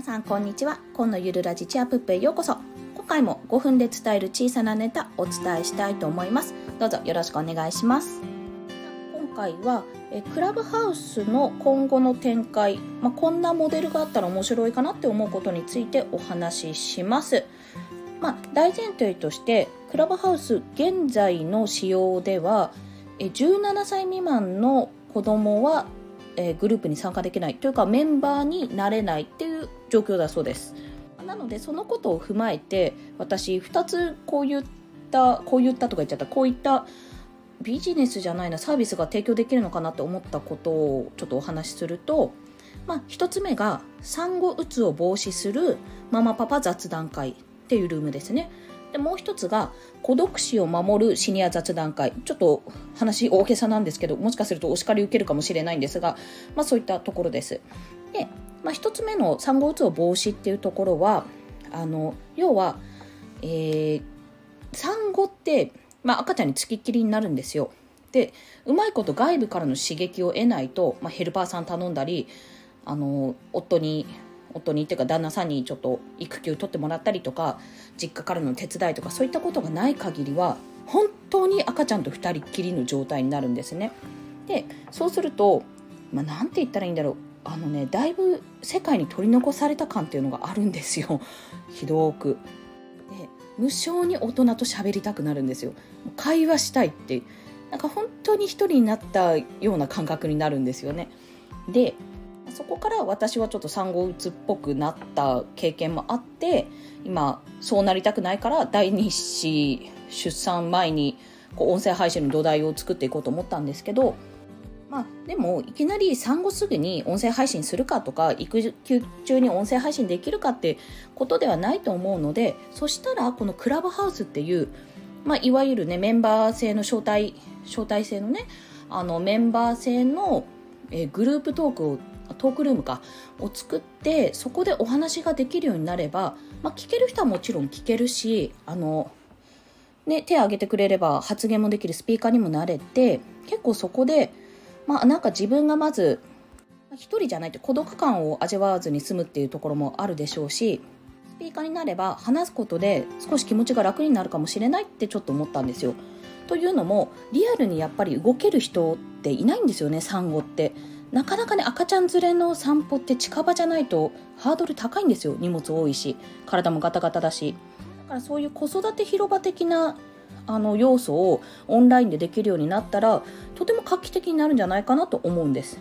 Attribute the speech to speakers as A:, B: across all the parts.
A: 皆さんこんにちは。今のゆるラジチアプップへようこそ。今回も5分で伝える小さなネタお伝えしたいと思います。どうぞよろしくお願いします。今回はえクラブハウスの今後の展開、まあ、こんなモデルがあったら面白いかなって思うことについてお話しします。まあ、大前提としてクラブハウス現在の仕様では17歳未満の子供はえー、グループに参加できない。というかメンバーになれないっていう状況だそうです。なのでそのことを踏まえて私2つこういったこういったとか言っちゃった。こういったビジネスじゃないなサービスが提供できるのかなって思ったことをちょっとお話しすると、まあ、1つ目が産後うつを防止するママパパ雑談会っていうルームですね。でもう一つが孤独死を守るシニア雑談会。ちょっと話大げさなんですけどもしかするとお叱り受けるかもしれないんですが、まあ、そういったところです。で、まあ、一つ目の産後うつを防止っていうところはあの要は、えー、産後って、まあ、赤ちゃんにつきっきりになるんですよでうまいこと外部からの刺激を得ないと、まあ、ヘルパーさん頼んだりあの夫に夫にっていうか旦那さんにちょっと育休取ってもらったりとか実家からの手伝いとかそういったことがない限りは本当に赤ちゃんと2人っきりの状態になるんですね。でそうすると、まあ、なんて言ったらいいんだろうあのねだいぶ世界に取り残された感っていうのがあるんですよ ひどく。で無性に大人と喋りたくなるんですよ。会話したいってなんか本当に一人になったような感覚になるんですよね。でそこから私はちょっと産後うつっぽくなった経験もあって今そうなりたくないから第二子出産前にこう音声配信の土台を作っていこうと思ったんですけどまあでもいきなり産後すぐに音声配信するかとか育休中に音声配信できるかってことではないと思うのでそしたらこのクラブハウスっていう、まあ、いわゆるねメンバー制の招待招待制のねあのメンバー制のえグループトークをトークルームかを作ってそこでお話ができるようになれば、まあ、聞ける人はもちろん聞けるしあの、ね、手を挙げてくれれば発言もできるスピーカーにもなれて結構そこで、まあ、なんか自分がまず一人じゃないって孤独感を味わわずに済むっていうところもあるでしょうしスピーカーになれば話すことで少し気持ちが楽になるかもしれないってちょっと思ったんですよ。というのもリアルにやっぱり動ける人っていないんですよね産後って。なかなかね赤ちゃん連れの散歩って近場じゃないとハードル高いんですよ荷物多いし。体もガタガタだし。だからそういう子育て広場的なあの要素をオンラインでできるようになったらとても画期的になるんじゃないかなと思うんです。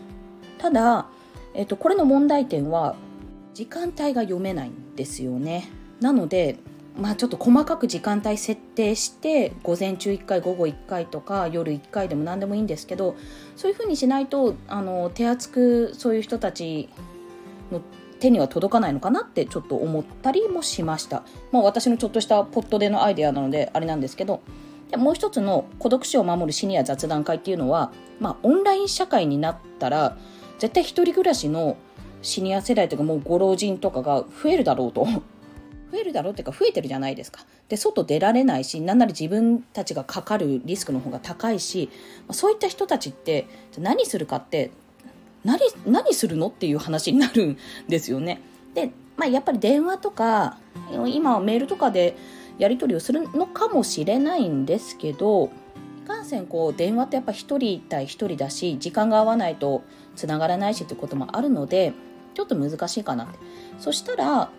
A: ただ、えっと、これの問題点は時間帯が読めないんですよね。なのでまあ、ちょっと細かく時間帯設定して午前中1回午後1回とか夜1回でも何でもいいんですけどそういうふうにしないとあの手厚くそういう人たちの手には届かないのかなってちょっと思ったりもしました、まあ、私のちょっとしたポットでのアイデアなのであれなんですけどでもう一つの孤独死を守るシニア雑談会っていうのは、まあ、オンライン社会になったら絶対一人暮らしのシニア世代というかもうご老人とかが増えるだろうと 増えるだろうっていうか増えてるじゃないですか。で、外出られないし、なんなら自分たちがかかるリスクの方が高いし、そういった人たちって何するかって、何、何するのっていう話になるんですよね。で、まあ、やっぱり電話とか、今はメールとかでやり取りをするのかもしれないんですけど、いかんせんこう電話ってやっぱ1人対1人だし時間が合わないとつながらないしってこともあるのでちょっと難しいかなってそしたら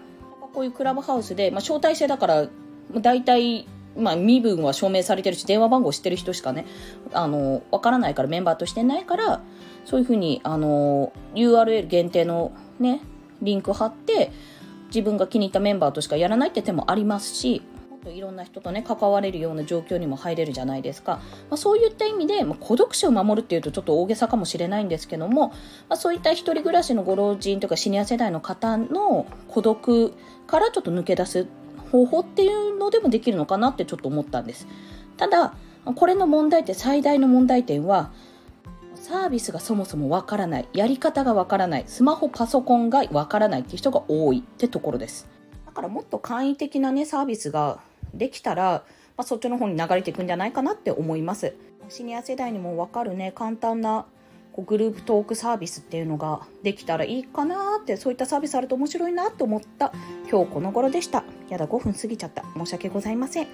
A: こういうクラブハウスで、まあ、招待制だから、大体、まあ、身分は証明されてるし、電話番号知ってる人しかね、あの、わからないから、メンバーとしてないから、そういうふうに、あの、URL 限定のね、リンク貼って、自分が気に入ったメンバーとしかやらないって手もありますし、といろんな人とね関われるような状況にも入れるじゃないですか、まあ、そういった意味で、まあ、孤独死を守るっていうとちょっと大げさかもしれないんですけども、まあ、そういった一人暮らしのご老人とかシニア世代の方の孤独からちょっと抜け出す方法っていうのでもできるのかなってちょっと思ったんです。ただこれの問題点最大の問題点はサービスがそもそもわからない。やり方がわからない。スマホパソコンがわからないっていう人が多いってところです。だからもっと簡易的なねサービスができたら、まあ、そっちの方に流れていくんじゃないかなって思います。シニア世代にも分かるね簡単なこうグループトークサービスっていうのができたらいいかなってそういったサービスあると面白いなと思った今日この頃でした。やだ5分過ぎちゃった。申し訳ございません。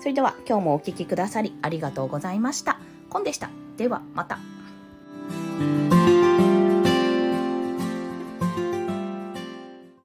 A: それでは今日もお聴きくださりありがとうございました。コンでした。ではまた。